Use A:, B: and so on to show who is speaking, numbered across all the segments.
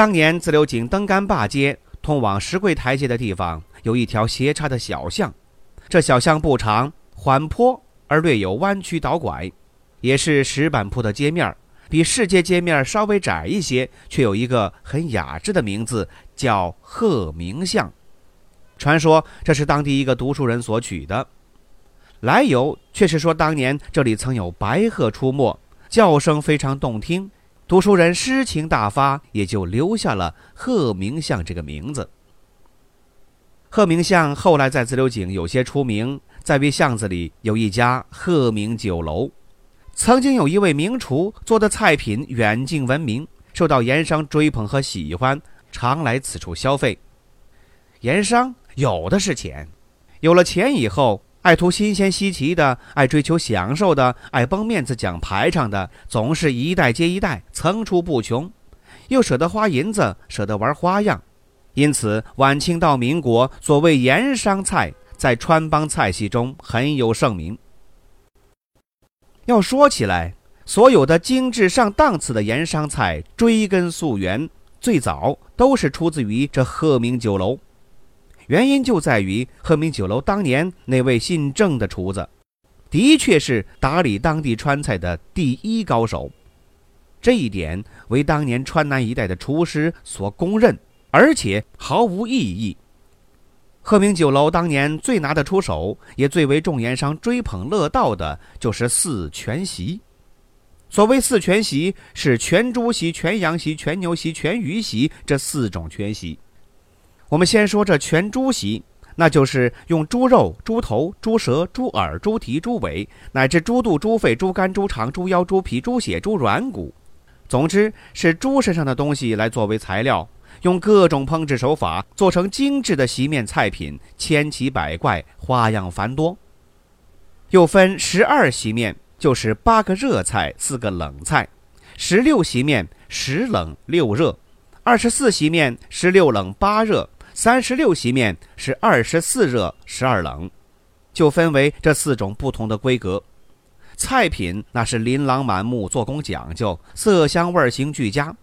A: 当年自流井登干坝街通往石柜台阶的地方，有一条斜插的小巷。这小巷不长，缓坡而略有弯曲倒拐，也是石板铺的街面比市街街面稍微窄一些，却有一个很雅致的名字，叫鹤鸣巷。传说这是当地一个读书人所取的，来由却是说当年这里曾有白鹤出没，叫声非常动听。读书人诗情大发，也就留下了鹤鸣巷这个名字。鹤鸣巷后来在自流井有些出名，在于巷子里有一家鹤鸣酒楼，曾经有一位名厨做的菜品远近闻名，受到盐商追捧和喜欢，常来此处消费。盐商有的是钱，有了钱以后。爱图新鲜稀奇的，爱追求享受的，爱绷面子讲排场的，总是一代接一代，层出不穷，又舍得花银子，舍得玩花样，因此晚清到民国，所谓盐商菜在川帮菜系中很有盛名。要说起来，所有的精致上档次的盐商菜，追根溯源，最早都是出自于这鹤鸣酒楼。原因就在于鹤鸣酒楼当年那位姓郑的厨子，的确是打理当地川菜的第一高手，这一点为当年川南一带的厨师所公认，而且毫无异议。鹤鸣酒楼当年最拿得出手，也最为众盐商追捧乐道的，就是四全席。所谓四全席，是全猪席、全羊席、全牛席、全鱼席这四种全席。我们先说这全猪席，那就是用猪肉、猪头、猪舌、猪耳、猪蹄、猪尾，乃至猪肚、猪肺、猪肝、猪肠、猪腰、猪皮、猪血、猪软骨，总之是猪身上的东西来作为材料，用各种烹制手法做成精致的席面菜品，千奇百怪，花样繁多。又分十二席面，就是八个热菜，四个冷菜；十六席面，十冷六热；二十四席面，十六冷八热。三十六席面是二十四热十二冷，就分为这四种不同的规格。菜品那是琳琅满目，做工讲究，色香味形俱佳。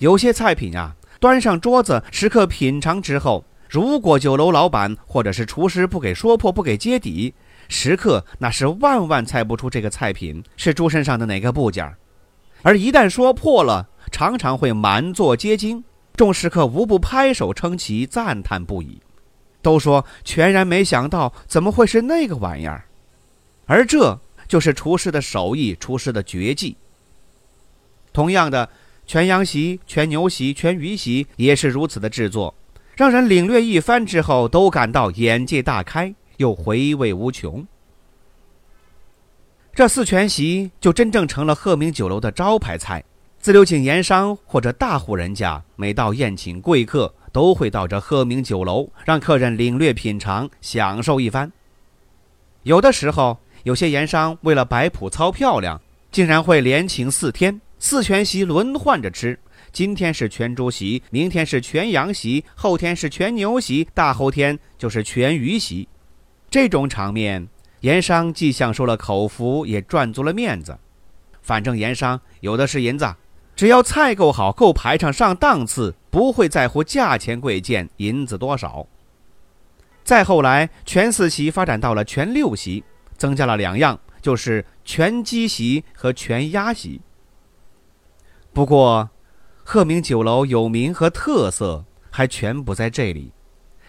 A: 有些菜品啊，端上桌子，食客品尝之后，如果酒楼老板或者是厨师不给说破，不给揭底，食客那是万万猜不出这个菜品是猪身上的哪个部件而一旦说破了，常常会满座皆惊。众食客无不拍手称奇，赞叹不已，都说全然没想到，怎么会是那个玩意儿？而这就是厨师的手艺，厨师的绝技。同样的，全羊席、全牛席、全鱼席也是如此的制作，让人领略一番之后，都感到眼界大开，又回味无穷。这四全席就真正成了鹤鸣酒楼的招牌菜。自流井盐商或者大户人家，每到宴请贵客，都会到这鹤鸣酒楼，让客人领略品尝，享受一番。有的时候，有些盐商为了摆谱操漂亮，竟然会连请四天，四全席轮换着吃。今天是全猪席，明天是全羊席，后天是全牛席，大后天就是全鱼席。这种场面，盐商既享受了口福，也赚足了面子。反正盐商有的是银子。只要菜够好、够排场、上档次，不会在乎价钱贵贱、银子多少。再后来，全四席发展到了全六席，增加了两样，就是全鸡席和全鸭席。不过，鹤鸣酒楼有名和特色还全不在这里。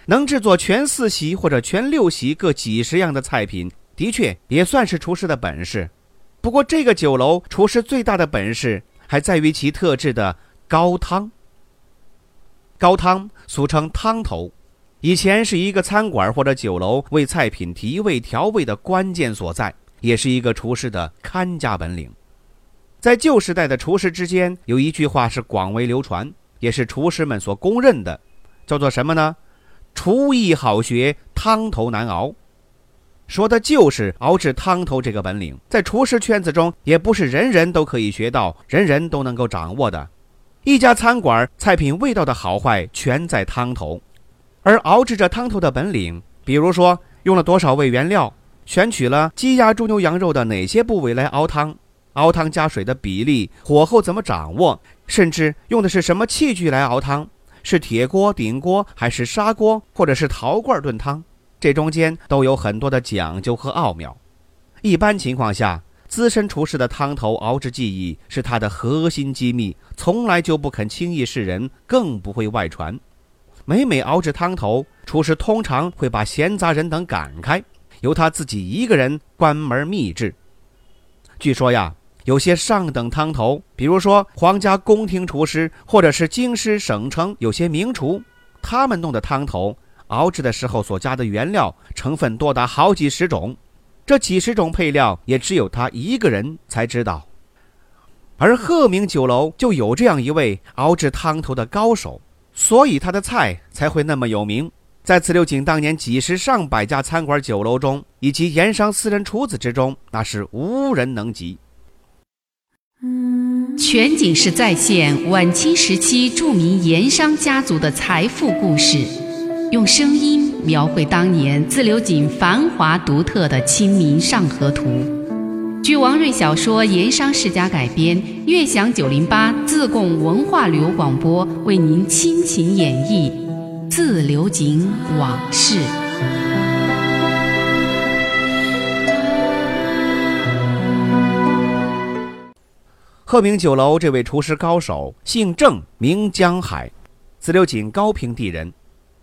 A: 能制作全四席或者全六席各几十样的菜品，的确也算是厨师的本事。不过，这个酒楼厨师最大的本事。还在于其特制的高汤。高汤俗称汤头，以前是一个餐馆或者酒楼为菜品提味调味的关键所在，也是一个厨师的看家本领。在旧时代的厨师之间，有一句话是广为流传，也是厨师们所公认的，叫做什么呢？厨艺好学，汤头难熬。说的就是熬制汤头这个本领，在厨师圈子中，也不是人人都可以学到，人人都能够掌握的。一家餐馆菜品味道的好坏，全在汤头。而熬制这汤头的本领，比如说用了多少味原料，选取了鸡鸭猪牛羊肉的哪些部位来熬汤，熬汤加水的比例，火候怎么掌握，甚至用的是什么器具来熬汤，是铁锅、鼎锅，还是砂锅，或者是陶罐炖汤。这中间都有很多的讲究和奥妙。一般情况下，资深厨师的汤头熬制技艺是他的核心机密，从来就不肯轻易示人，更不会外传。每每熬制汤头，厨师通常会把闲杂人等赶开，由他自己一个人关门秘制。据说呀，有些上等汤头，比如说皇家宫廷厨师，或者是京师省城有些名厨，他们弄的汤头。熬制的时候所加的原料成分多达好几十种，这几十种配料也只有他一个人才知道。而鹤鸣酒楼就有这样一位熬制汤头的高手，所以他的菜才会那么有名，在自六井当年几十上百家餐馆酒楼中，以及盐商私人厨子之中，那是无人能及。
B: 全景式再现晚清时期著名盐商家族的财富故事。用声音描绘当年自流井繁华独特的《清明上河图》，据王瑞小说《盐商世家》改编，悦享九零八自贡文化旅游广播为您倾情演绎《自流井往事》。
A: 鹤鸣酒楼这位厨师高手姓郑，名江海，自流井高平地人。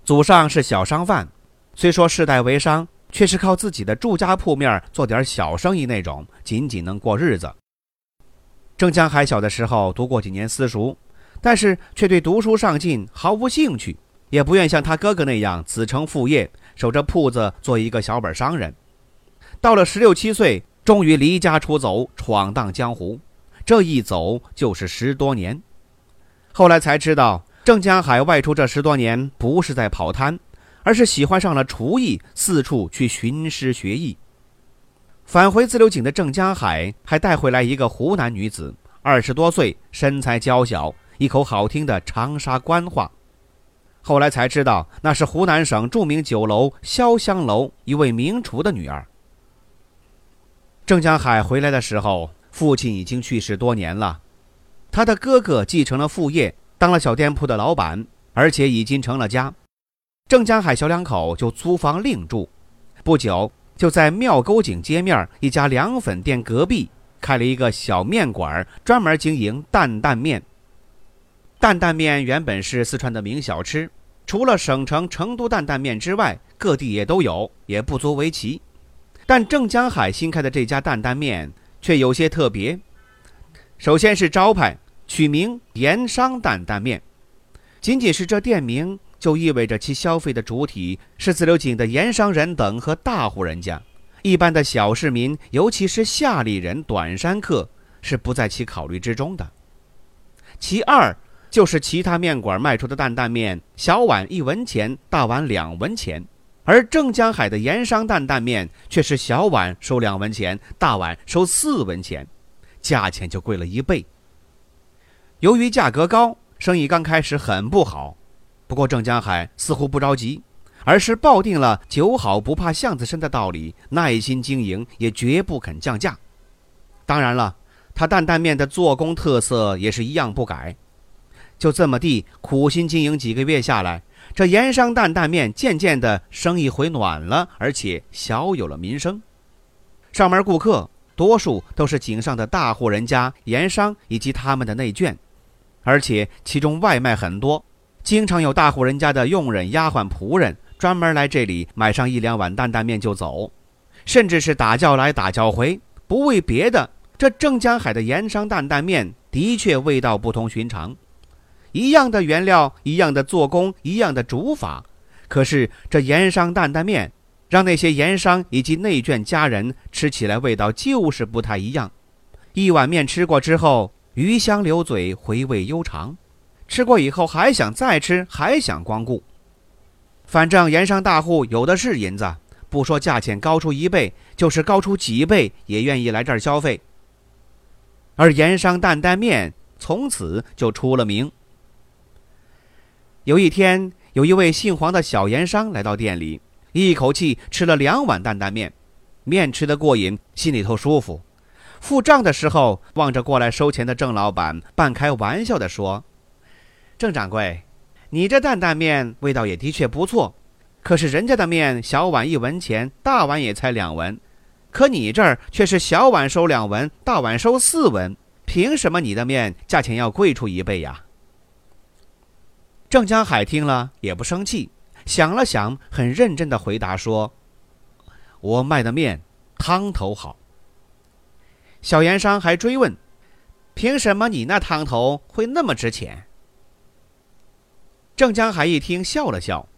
A: 祖上是小商贩，虽说世代为商，却是靠自己的住家铺面做点小生意那种，仅仅能过日子。郑江海小的时候读过几年私塾，但是却对读书上进毫无兴趣，也不愿像他哥哥那样子承父业，守着铺子做一个小本商人。到了十六七岁，终于离家出走，闯荡江湖。这一走就是十多年，后来才知道。郑江海外出这十多年，不是在跑摊，而是喜欢上了厨艺，四处去寻师学艺。返回自流井的郑江海还带回来一个湖南女子，二十多岁，身材娇小，一口好听的长沙官话。后来才知道，那是湖南省著名酒楼潇湘楼一位名厨的女儿。郑江海回来的时候，父亲已经去世多年了，他的哥哥继承了父业。当了小店铺的老板，而且已经成了家。郑江海小两口就租房另住，不久就在庙沟井街面一家凉粉店隔壁开了一个小面馆，专门经营担担面。担担面原本是四川的名小吃，除了省城成都担担面之外，各地也都有，也不足为奇。但郑江海新开的这家担担面却有些特别，首先是招牌。取名“盐商担担面”，仅仅是这店名就意味着其消费的主体是自流井的盐商人等和大户人家，一般的小市民，尤其是下里人、短山客是不在其考虑之中的。其二就是其他面馆卖出的担担面，小碗一文钱，大碗两文钱，而郑江海的盐商担担面却是小碗收两文钱，大碗收四文钱，价钱就贵了一倍。由于价格高，生意刚开始很不好。不过郑江海似乎不着急，而是抱定了“酒好不怕巷子深”的道理，耐心经营，也绝不肯降价。当然了，他担担面的做工特色也是一样不改。就这么地苦心经营几个月下来，这盐商担担面渐渐的生意回暖了，而且小有了名声。上门顾客多数都是井上的大户人家、盐商以及他们的内眷。而且其中外卖很多，经常有大户人家的佣人、丫鬟、仆人专门来这里买上一两碗担担面就走，甚至是打叫来打叫回。不为别的，这郑江海的盐商担担面的确味道不同寻常，一样的原料，一样的做工，一样的煮法，可是这盐商担担面让那些盐商以及内眷家人吃起来味道就是不太一样。一碗面吃过之后。鱼香留嘴，回味悠长。吃过以后还想再吃，还想光顾。反正盐商大户有的是银子，不说价钱高出一倍，就是高出几倍，也愿意来这儿消费。而盐商担担面从此就出了名。有一天，有一位姓黄的小盐商来到店里，一口气吃了两碗担担面，面吃得过瘾，心里头舒服。付账的时候，望着过来收钱的郑老板，半开玩笑地说：“郑掌柜，你这担担面味道也的确不错，可是人家的面小碗一文钱，大碗也才两文，可你这儿却是小碗收两文，大碗收四文，凭什么你的面价钱要贵出一倍呀？”郑江海听了也不生气，想了想，很认真地回答说：“我卖的面汤头好。”小盐商还追问：“凭什么你那汤头会那么值钱？”郑江海一听笑了笑：“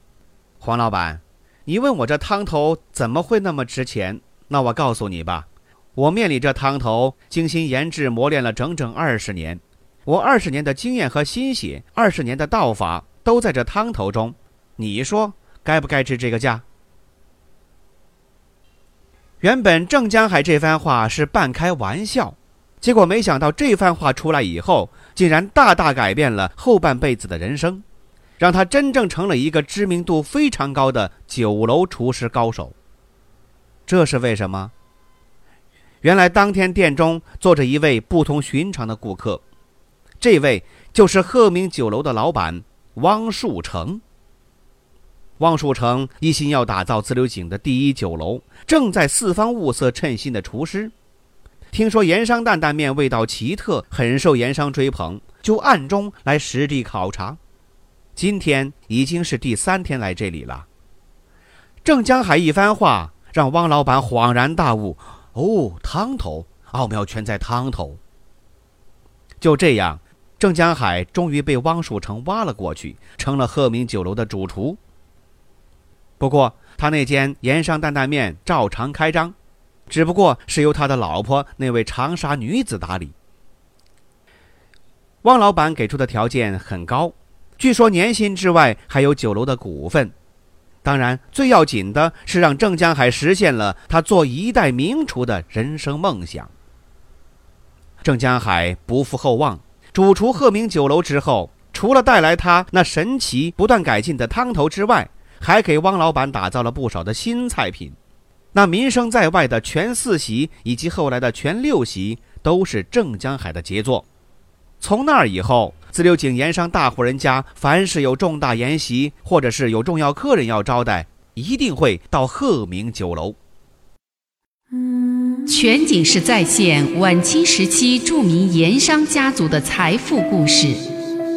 A: 黄老板，你问我这汤头怎么会那么值钱？那我告诉你吧，我面里这汤头精心研制磨练了整整二十年，我二十年的经验和心血，二十年的道法都在这汤头中，你说该不该值这个价？”原本郑江海这番话是半开玩笑，结果没想到这番话出来以后，竟然大大改变了后半辈子的人生，让他真正成了一个知名度非常高的酒楼厨师高手。这是为什么？原来当天店中坐着一位不同寻常的顾客，这位就是鹤鸣酒楼的老板汪树成。汪树成一心要打造自流井的第一酒楼，正在四方物色称心的厨师。听说盐商担担面味道奇特，很受盐商追捧，就暗中来实地考察。今天已经是第三天来这里了。郑江海一番话让汪老板恍然大悟：哦，汤头，奥妙全在汤头。就这样，郑江海终于被汪树成挖了过去，成了鹤鸣酒楼的主厨。不过，他那间盐商担担面照常开张，只不过是由他的老婆那位长沙女子打理。汪老板给出的条件很高，据说年薪之外还有酒楼的股份。当然，最要紧的是让郑江海实现了他做一代名厨的人生梦想。郑江海不负厚望，主厨鹤鸣酒楼之后，除了带来他那神奇不断改进的汤头之外，还给汪老板打造了不少的新菜品，那名声在外的全四喜以及后来的全六喜都是郑江海的杰作。从那儿以后，自流井盐商大户人家凡是有重大筵席或者是有重要客人要招待，一定会到鹤鸣酒楼。
B: 全景式再现晚清时期著名盐商家族的财富故事，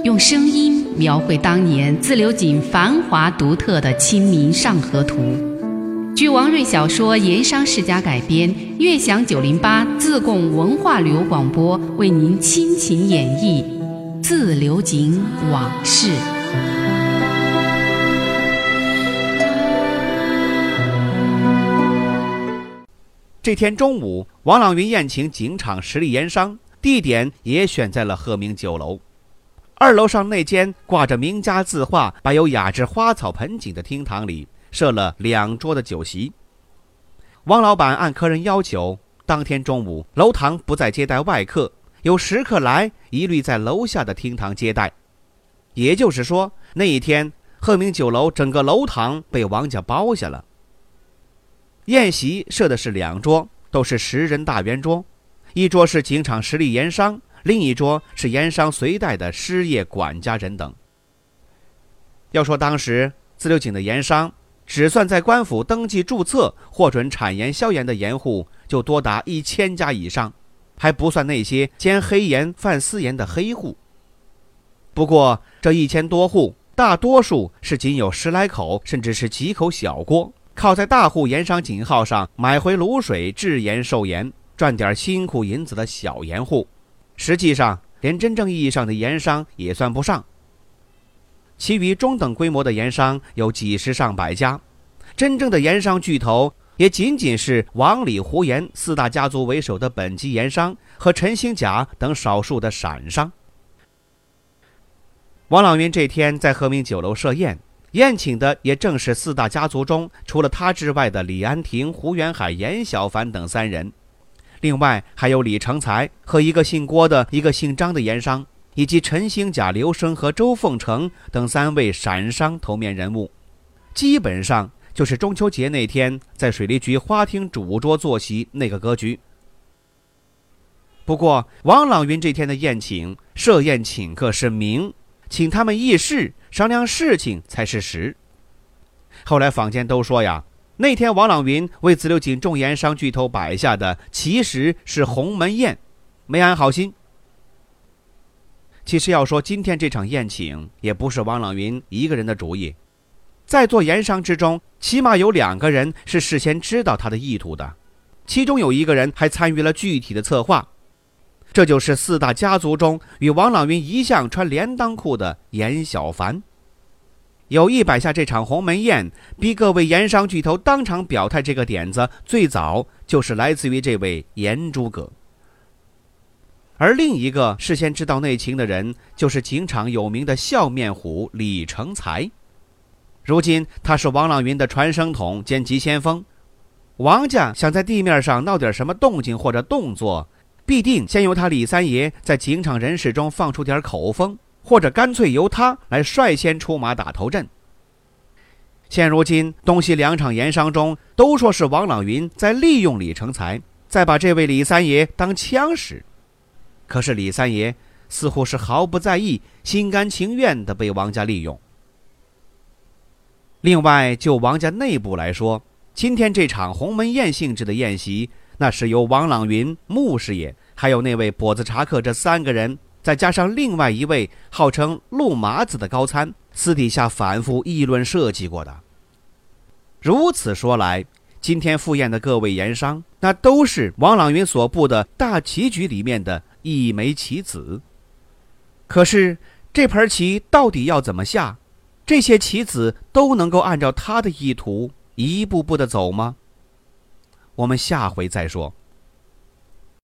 B: 用声音。描绘当年自流井繁华独特的《清明上河图》，据王瑞小说《盐商世家》改编，悦享九零八自贡文化旅游广播为您倾情演绎《自流井往事》。
A: 这天中午，王朗云宴请警场实力盐商，地点也选在了鹤鸣酒楼。二楼上那间挂着名家字画、摆有雅致花草盆景的厅堂里，设了两桌的酒席。王老板按客人要求，当天中午楼堂不再接待外客，有食客来，一律在楼下的厅堂接待。也就是说，那一天鹤鸣酒楼整个楼堂被王家包下了。宴席设的是两桌，都是十人大圆桌，一桌是景场实力盐商。另一桌是盐商随带的失业管家人等。要说当时自流井的盐商，只算在官府登记注册、获准产盐销盐的盐户，就多达一千家以上，还不算那些兼黑盐、贩私盐的黑户。不过这一千多户，大多数是仅有十来口，甚至是几口小锅，靠在大户盐商井号上买回卤水制盐售盐，赚点辛苦银子的小盐户。实际上，连真正意义上的盐商也算不上。其余中等规模的盐商有几十上百家，真正的盐商巨头也仅仅是王李胡盐四大家族为首的本级盐商和陈兴甲等少数的散商。王朗云这天在和明酒楼设宴，宴请的也正是四大家族中除了他之外的李安亭、胡元海、严小凡等三人，另外还有李成才和一个姓郭的、一个姓张的盐商，以及陈兴甲、刘生和周凤成等三位陕商头面人物，基本上就是中秋节那天在水利局花厅主桌坐席那个格局。不过，王朗云这天的宴请设宴请客是名，请他们议事商量事情才是实。后来坊间都说呀，那天王朗云为自流井众盐商巨头摆下的其实是鸿门宴，没安好心。其实要说今天这场宴请，也不是王朗云一个人的主意，在座盐商之中，起码有两个人是事先知道他的意图的，其中有一个人还参与了具体的策划。这就是四大家族中与王朗云一向穿连裆裤的严小凡，有意摆下这场鸿门宴，逼各位盐商巨头当场表态。这个点子最早就是来自于这位盐诸葛，而另一个事先知道内情的人，就是警场有名的笑面虎李成才。如今他是王朗云的传声筒兼急先锋，王家想在地面上闹点什么动静或者动作。必定先由他李三爷在警场人士中放出点口风，或者干脆由他来率先出马打头阵。现如今东西两场盐商中都说是王朗云在利用李成才，在把这位李三爷当枪使。可是李三爷似乎是毫不在意，心甘情愿地被王家利用。另外，就王家内部来说，今天这场鸿门宴性质的宴席。那是由王朗云、穆师爷，还有那位跛子茶客这三个人，再加上另外一位号称陆麻子的高参，私底下反复议论设计过的。如此说来，今天赴宴的各位盐商，那都是王朗云所布的大棋局里面的一枚棋子。可是这盘棋到底要怎么下？这些棋子都能够按照他的意图一步步的走吗？我们下回再说。